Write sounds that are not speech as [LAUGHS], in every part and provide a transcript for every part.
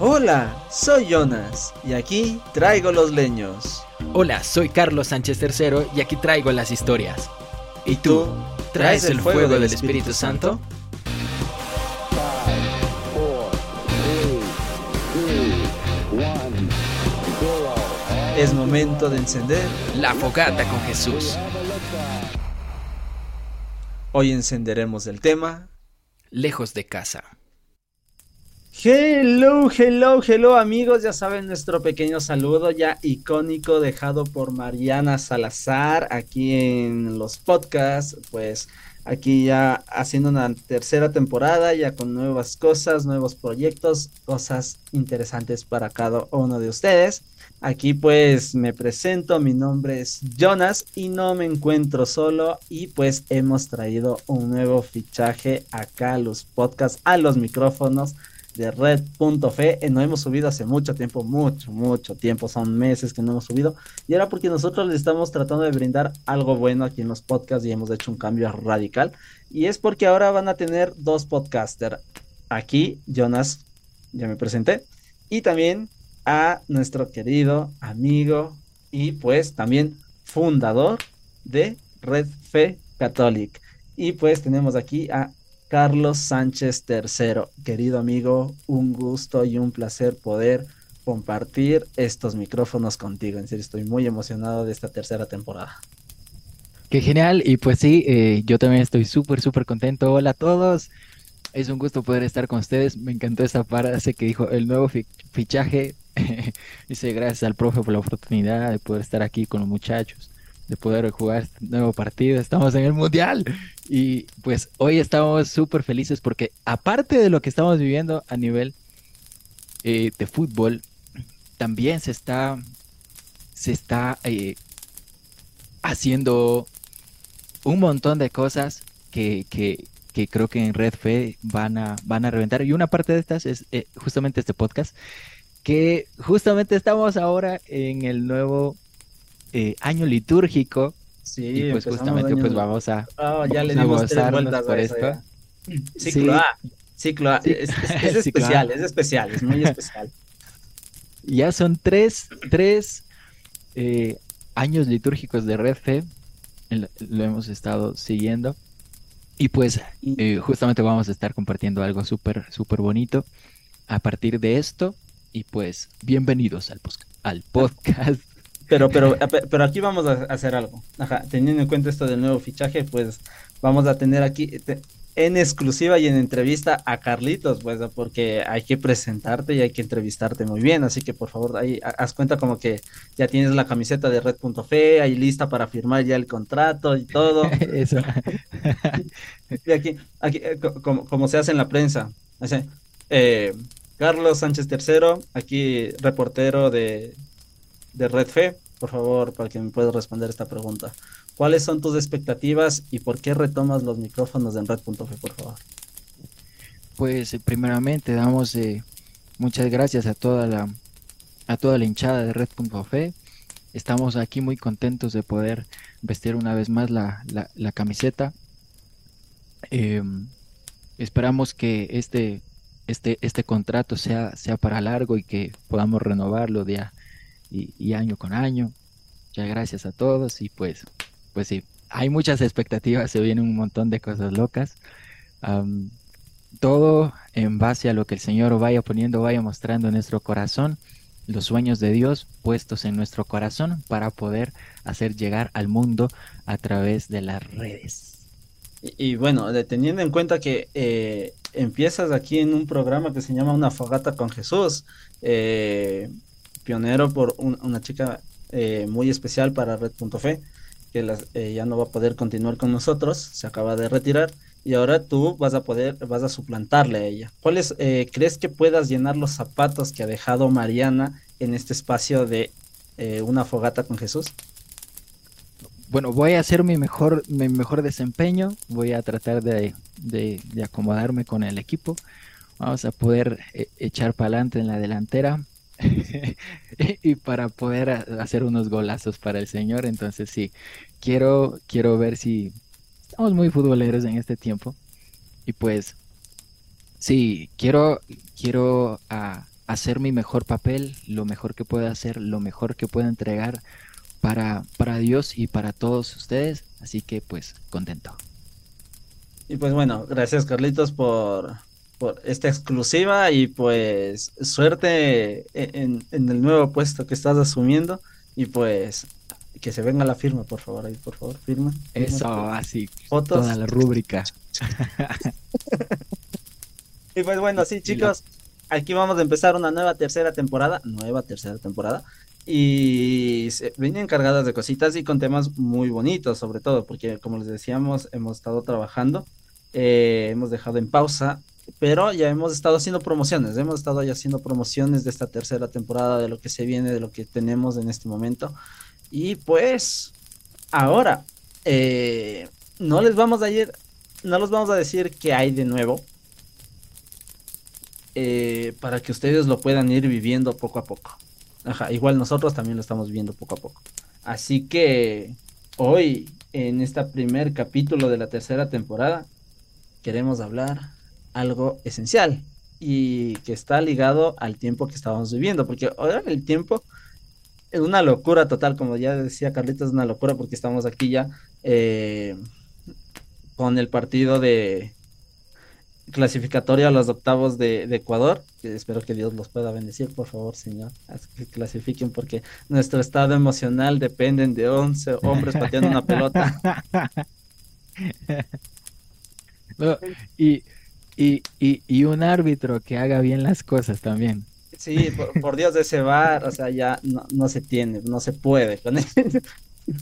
Hola, soy Jonas y aquí traigo los leños. Hola, soy Carlos Sánchez III y aquí traigo las historias. ¿Y tú? ¿Traes el fuego del Espíritu Santo? Es momento de encender La fogata con Jesús. Hoy encenderemos el tema Lejos de casa. Hello, hello, hello amigos, ya saben nuestro pequeño saludo ya icónico dejado por Mariana Salazar aquí en los podcasts, pues aquí ya haciendo una tercera temporada, ya con nuevas cosas, nuevos proyectos, cosas interesantes para cada uno de ustedes. Aquí pues me presento, mi nombre es Jonas y no me encuentro solo y pues hemos traído un nuevo fichaje acá a los podcasts, a los micrófonos de red.fe. Eh, no hemos subido hace mucho tiempo, mucho, mucho tiempo, son meses que no hemos subido. Y ahora porque nosotros les estamos tratando de brindar algo bueno aquí en los podcasts y hemos hecho un cambio radical. Y es porque ahora van a tener dos podcasters. Aquí, Jonas, ya me presenté. Y también a nuestro querido amigo y pues también fundador de Red Fe Catholic. Y pues tenemos aquí a Carlos Sánchez III. Querido amigo, un gusto y un placer poder compartir estos micrófonos contigo. En serio, estoy muy emocionado de esta tercera temporada. Qué genial. Y pues sí, eh, yo también estoy súper, súper contento. Hola a todos. Es un gusto poder estar con ustedes. Me encantó esa frase que dijo el nuevo fichaje [LAUGHS] Dice, gracias al profe por la oportunidad de poder estar aquí con los muchachos, de poder jugar este nuevo partido. Estamos en el Mundial. Y pues hoy estamos súper felices porque aparte de lo que estamos viviendo a nivel eh, de fútbol, también se está, se está eh, haciendo un montón de cosas que, que, creo que en Red Fe van a, van a reventar. Y una parte de estas es eh, justamente este podcast que justamente estamos ahora en el nuevo eh, año litúrgico. Sí, y pues justamente pues vamos a, oh, ya le dimos por esto. Ciclo A, ciclo A. Es, [LAUGHS] especial, es especial, es muy especial. [LAUGHS] Ya son tres, tres eh, años litúrgicos de Red Fe, lo hemos estado siguiendo. Y pues eh, justamente vamos a estar compartiendo algo súper, súper bonito a partir de esto. Y pues, bienvenidos al, al podcast. Pero, pero, pero aquí vamos a hacer algo. Ajá, teniendo en cuenta esto del nuevo fichaje, pues vamos a tener aquí en exclusiva y en entrevista a Carlitos, pues, porque hay que presentarte y hay que entrevistarte muy bien. Así que por favor, ahí haz cuenta como que ya tienes la camiseta de Red.fe ahí lista para firmar ya el contrato y todo. [LAUGHS] Eso. y aquí, aquí eh, como, como, se hace en la prensa. eh, Carlos Sánchez III, aquí reportero de, Red Fe, por favor, para que me puedas responder esta pregunta. ¿Cuáles son tus expectativas y por qué retomas los micrófonos en Red.fe, por favor? Pues eh, primeramente damos eh, muchas gracias a toda la a toda la hinchada de Red.fe. Estamos aquí muy contentos de poder vestir una vez más la, camiseta. Em, esperamos que este este, este contrato sea, sea para largo y que podamos renovarlo día y, año con año. Ya gracias a todos y pues, pues sí, hay muchas expectativas, se vienen un montón de cosas locas. todo en base a lo que el Señor vaya poniendo, vaya mostrando en nuestro corazón, los sueños de Dios puestos en nuestro corazón para poder hacer llegar al mundo a través de las redes. Y, bueno, teniendo en cuenta que eh, empiezas aquí en un programa que se llama Una Fogata con Jesús, eh, pionero por una chica eh, muy especial para Red.fe, que ya no va a poder continuar con nosotros, se acaba de retirar y ahora tú vas a poder, vas a suplantarle a ella. ¿Cuáles crees que puedas llenar los zapatos que ha dejado Mariana en este espacio de Una Fogata con Jesús? bueno, voy a hacer mi mejor, mi mejor desempeño, voy a tratar de, acomodarme con el equipo, vamos a poder eh, echar para adelante en la delantera [LAUGHS] y para poder hacer unos golazos para el señor, entonces sí, quiero, quiero ver si estamos muy futboleros en este tiempo y pues sí, quiero, quiero hacer mi mejor papel, lo mejor que pueda hacer, lo mejor que pueda entregar para, para Dios y para todos ustedes. Así que pues contento. Y pues bueno, gracias Carlitos por, por esta exclusiva y pues suerte en, en, el nuevo puesto que estás asumiendo y pues que se venga la firma, por favor, ahí, por favor, firma. Eso, así. Fotos. Toda la rúbrica. [LAUGHS] y pues bueno, sí, chicos, aquí vamos a empezar una nueva tercera temporada, nueva tercera temporada. Y se vienen cargadas de cositas y con temas muy bonitos, sobre todo, porque como les decíamos, hemos estado trabajando, eh, hemos dejado en pausa, pero ya hemos estado haciendo promociones, hemos estado ya haciendo promociones de esta tercera temporada, de lo que se viene, de lo que tenemos en este momento. Y pues, ahora, eh, no les vamos a ir, no les vamos a decir qué hay de nuevo, eh, para que ustedes lo puedan ir viviendo poco a poco. Ajá, igual nosotros también lo estamos viendo poco a poco. Así que hoy, en este primer capítulo de la tercera temporada, queremos hablar algo esencial y que está ligado al tiempo que estábamos viviendo, porque ahora el tiempo es una locura total, como ya decía Carlitos, es una locura porque estamos aquí ya eh, con el partido de, clasificatoria a los octavos de, Ecuador, espero que Dios los pueda bendecir, por favor, Señor, que clasifiquen, porque nuestro estado emocional depende de 11 hombres pateando una pelota. [LAUGHS] y, y, y, un árbitro que haga bien las cosas también. Sí, por, Dios de ese bar, o sea, ya no, no se tiene, no se puede con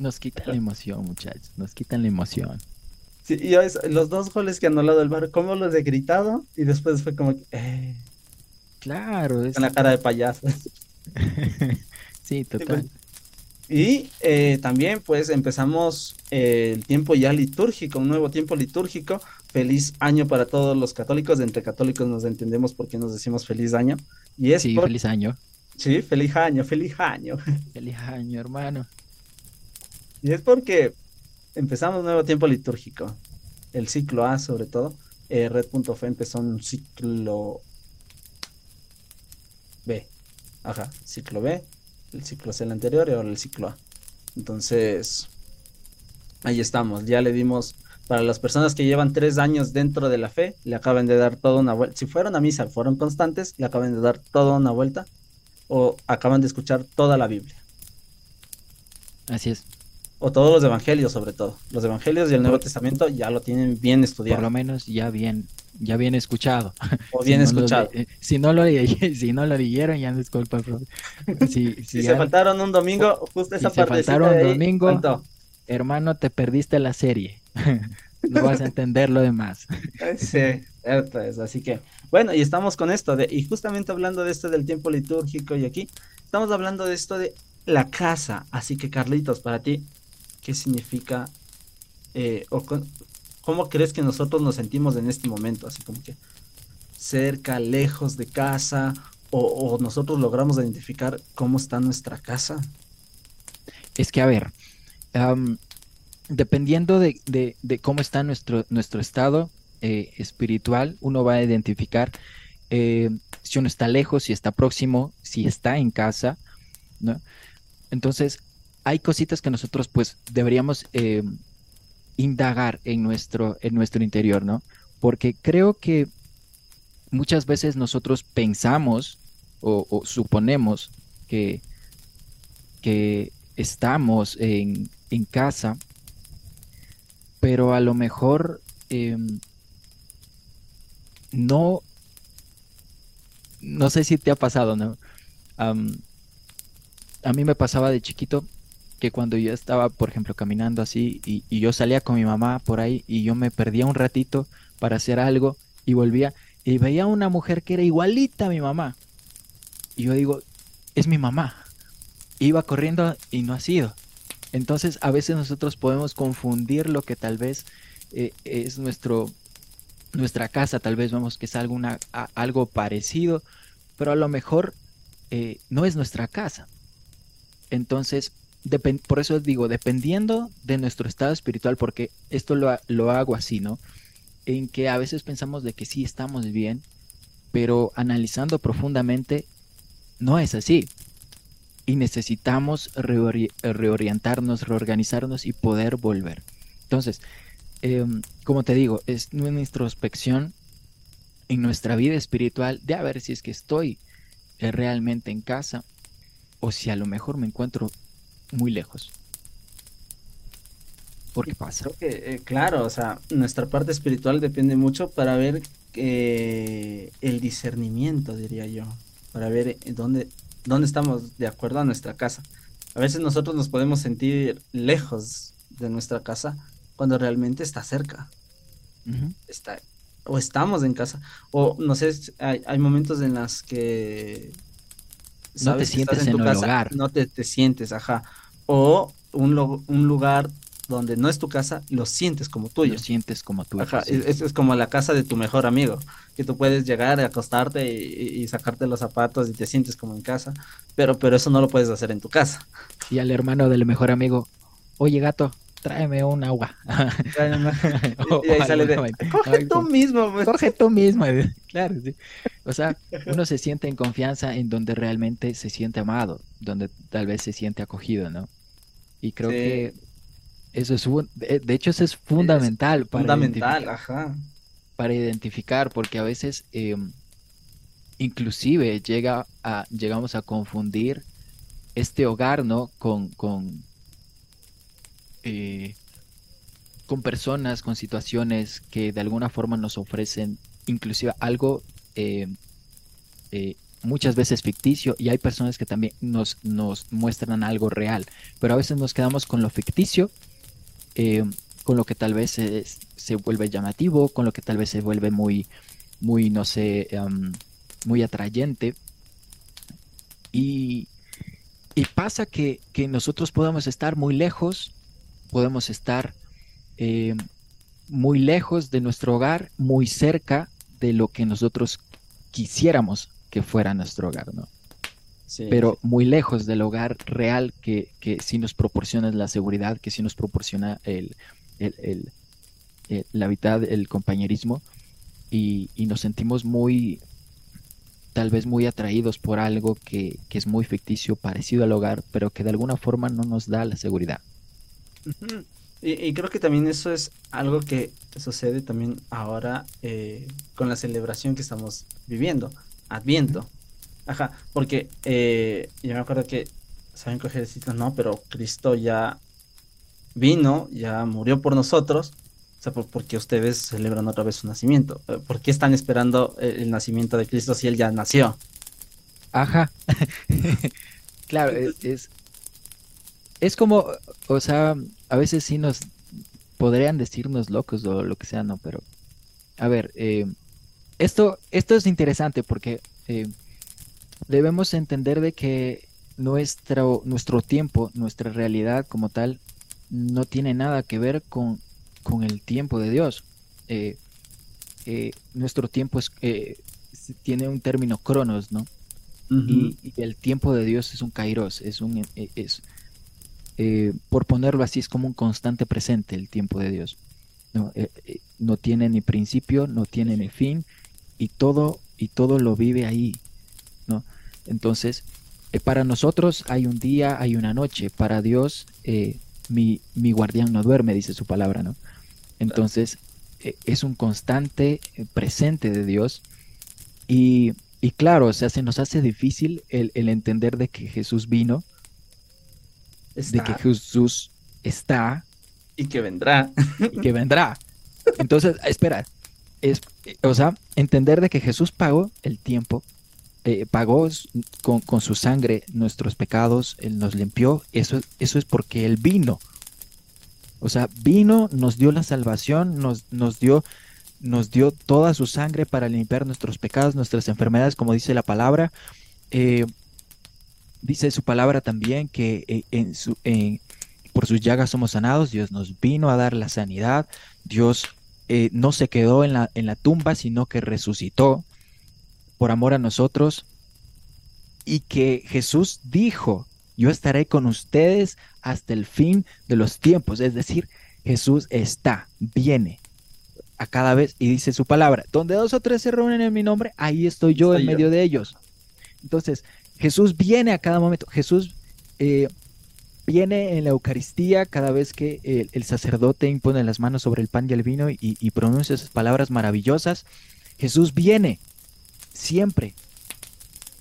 Nos quitan la emoción, muchachos, nos quitan la emoción. Sí, y los dos goles que anulado el bar, ¿cómo los he gritado? Y después fue como que. Eh, claro, es. Con la cara de payaso. [LAUGHS] sí, total. Y eh, también, pues, empezamos eh, el tiempo ya litúrgico, un nuevo tiempo litúrgico. Feliz año para todos los católicos. Entre católicos nos entendemos por qué nos decimos feliz año. Y es sí, feliz año. Sí, feliz año, feliz año. [LAUGHS] Feliz año, hermano. Y es porque empezamos un nuevo tiempo litúrgico. El ciclo A, sobre todo. Eh, Red.fe empezó un ciclo B. Ajá, ciclo B. El ciclo C el anterior y ahora el ciclo A. Entonces, ahí estamos. Ya le dimos, para las personas que llevan tres años dentro de la fe, le acaban de dar toda una vuelta. Si fueron a misa, fueron constantes, le acaban de dar toda una vuelta o acaban de escuchar toda la Biblia. Así es o todos los evangelios sobre todo. Los evangelios y el Nuevo Testamento ya lo tienen bien estudiado. Por lo menos ya bien, ya bien escuchado. O bien escuchado. [LAUGHS] si, no lo, si no lo leyeron, [LAUGHS] ya no es culpa. [LAUGHS] Si, si, se faltaron un domingo, justo esa si se faltaron un domingo, hermano, te perdiste la serie. [LAUGHS] no vas a entender lo demás. [LAUGHS] sí, cierto es. Así que, bueno, y estamos con esto, de, y justamente hablando de esto del tiempo litúrgico y aquí, estamos hablando de esto de la casa. Así que, Carlitos, para ti, qué significa eh, o cómo crees que nosotros nos sentimos en este momento, así como que cerca, lejos de casa, o, nosotros logramos identificar cómo está nuestra casa. Es que, a ver, dependiendo de, cómo está nuestro, nuestro estado eh, espiritual, uno va a identificar eh, si uno está lejos, si está próximo, si está en casa, ¿no? Entonces, hay cositas que nosotros pues deberíamos eh, indagar en nuestro, en nuestro interior, ¿no? Porque creo que muchas veces nosotros pensamos o, suponemos que, que estamos en, casa, pero a lo mejor em, no, no sé si te ha pasado, ¿no? a mí me pasaba de chiquito que cuando yo estaba, por ejemplo, caminando así y, yo salía con mi mamá por ahí y yo me perdía un ratito para hacer algo y volvía y veía una mujer que era igualita a mi mamá. Y yo digo, es mi mamá. Iba corriendo y no ha sido. Entonces a veces nosotros podemos confundir lo que tal vez eh, es nuestro, nuestra casa, tal vez vemos que es algo, algo parecido, pero a lo mejor eh, no es nuestra casa. Entonces por eso digo, dependiendo de nuestro estado espiritual, porque esto lo, lo, hago así, ¿no? En que a veces pensamos de que sí estamos bien, pero analizando profundamente no es así. Y necesitamos reorientarnos, reorganizarnos y poder volver. Entonces, em, como te digo, es una introspección en nuestra vida espiritual de a ver si es que estoy eh, realmente en casa o si a lo mejor me encuentro muy lejos. ¿Por qué pasa? Eh, claro, o sea, nuestra parte espiritual depende mucho para ver eh, el discernimiento, diría yo, para ver dónde, dónde estamos de acuerdo a nuestra casa. A veces nosotros nos podemos sentir lejos de nuestra casa cuando realmente está cerca. Está, o estamos en casa. O no sé, hay, hay momentos en los que no te sientes en, tu casa, No te, te, sientes, ajá. O un, un lugar donde no es tu casa, lo sientes como tuyo. Lo sientes como tuyo. Ajá, es, es, como la casa de tu mejor amigo, que tú puedes llegar, acostarte y, sacarte los zapatos y te sientes como en casa, pero, pero eso no lo puedes hacer en tu casa. Y al hermano del mejor amigo, oye gato, tráeme un agua. [LAUGHS] [LAUGHS] y ahí sale de, coge tú mismo. [LAUGHS] Pues". Coge tú mismo. Claro, sí. O sea, uno se siente en confianza en donde realmente se siente amado, donde tal vez se siente acogido, ¿no? Y creo que eso es, de hecho, eso es fundamental. para fundamental, ajá. Para identificar, porque a veces, em, inclusive, llega a, llegamos a confundir este hogar, ¿no? Con, con, eh, con personas, con situaciones que de alguna forma nos ofrecen inclusive algo em, eh, muchas veces ficticio y hay personas que también nos, nos muestran algo real, pero a veces nos quedamos con lo ficticio eh, con lo que tal vez se, se, vuelve llamativo, con lo que tal vez se vuelve muy, muy no sé, muy atrayente. Y, y pasa que, que, nosotros podemos estar muy lejos, podemos estar eh, muy lejos de nuestro hogar, muy cerca de lo que nosotros quisiéramos que fuera nuestro hogar, ¿no? Pero muy lejos del hogar real que, que sí nos proporciona la seguridad, que sí nos proporciona el, el, el, la vida, el compañerismo, y, y, nos sentimos muy, tal vez muy atraídos por algo que, que, es muy ficticio, parecido al hogar, pero que de alguna forma no nos da la seguridad. y, y, creo que también eso es algo que sucede también ahora eh, con la celebración que estamos viviendo, Adviento. Ajá, porque eh, yo me acuerdo que saben coger no, pero Cristo ya vino, ya murió por nosotros. O sea, porque ustedes celebran otra vez su nacimiento. Eh, ¿Por qué están esperando el, nacimiento de Cristo si él ya nació? Ajá. [LAUGHS] claro, es, es, como, o sea, a veces sí nos podrían decirnos locos o lo que sea, no, pero a ver, eh, esto, esto es interesante porque eh, debemos entender de que nuestro, nuestro tiempo, nuestra realidad como tal, no tiene nada que ver con, con el tiempo de Dios. Eh, eh, nuestro tiempo es, eh, tiene un término cronos, ¿no? y, el tiempo de Dios es un kairos, es un, es, por ponerlo así, es como un constante presente el tiempo de Dios. No, no tiene ni principio, no tiene ni fin, y todo, y todo lo vive ahí. Entonces, eh, para nosotros hay un día, hay una noche. Para Dios, eh, mi, mi, guardián no duerme, dice su palabra, ¿no? Entonces, eh, es un constante presente de Dios. Y, y, claro, o sea, se nos hace difícil el, el entender de que Jesús vino, de que Jesús está. Y que vendrá. Y que vendrá. Entonces, espera, es, o sea, entender de que Jesús pagó el tiempo eh, pagó con, su sangre nuestros pecados, Él nos limpió, eso, eso es porque Él vino. O sea, vino, nos dio la salvación, nos, nos, dio, nos dio toda su sangre para limpiar nuestros pecados, nuestras enfermedades, como dice la palabra. Eh, dice su palabra también que eh, en su, por sus llagas somos sanados, Dios nos vino a dar la sanidad, Dios no se quedó en la, en la tumba, sino que resucitó por amor a nosotros y que Jesús dijo, yo estaré con ustedes hasta el fin de los tiempos. Es decir, Jesús está, viene a cada vez y dice su palabra. Donde dos o tres se reúnen en mi nombre, ahí estoy yo en medio de ellos. Entonces, Jesús viene a cada momento. Jesús eh, viene en la Eucaristía cada vez que el, sacerdote impone las manos sobre el pan y el vino y, pronuncia esas palabras maravillosas. Jesús viene siempre.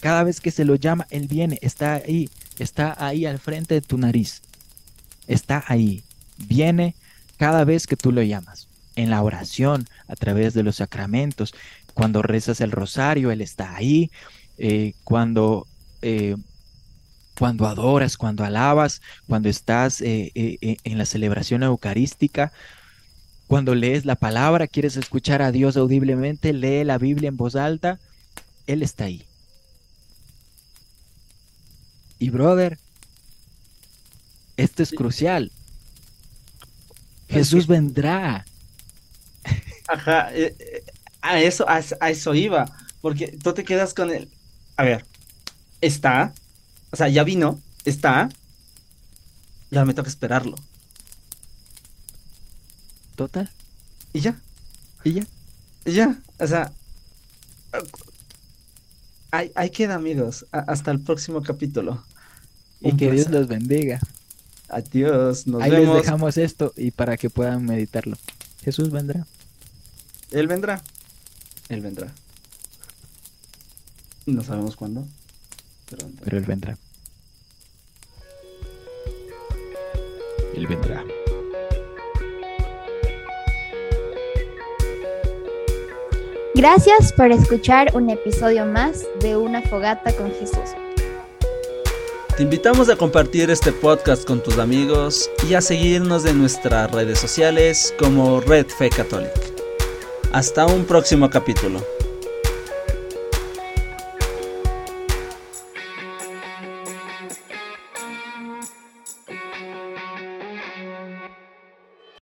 Cada vez que se lo llama, Él viene, está ahí, está ahí al frente de tu nariz. Está ahí. Viene cada vez que tú lo llamas. En la oración, a través de los sacramentos, cuando rezas el rosario, Él está ahí. Eh, cuando eh, cuando adoras, cuando alabas, cuando estás eh, en la celebración eucarística, cuando lees la palabra, quieres escuchar a Dios audiblemente, lee la Biblia en voz alta, Él está ahí. Y brother, esto es crucial. Jesús vendrá. Ajá, a eso, a, a eso iba, porque tú te quedas con él. A ver, está, o sea, ya vino, está. Y ahora me toca esperarlo. Total. Y ya. Y ya. Y ya. O sea. Ahí, queda, amigos. hasta el próximo capítulo. Y que Dios los bendiga. Adiós. Nos Ahí les dejamos esto y para que puedan meditarlo. Jesús vendrá. Él vendrá. Él vendrá. No sabemos cuándo. Pero Él vendrá. Él vendrá. Gracias por escuchar un episodio más de Una Fogata con Jesús. Te invitamos a compartir este podcast con tus amigos y a seguirnos en nuestras redes sociales como Red Fe Católica. Hasta un próximo capítulo.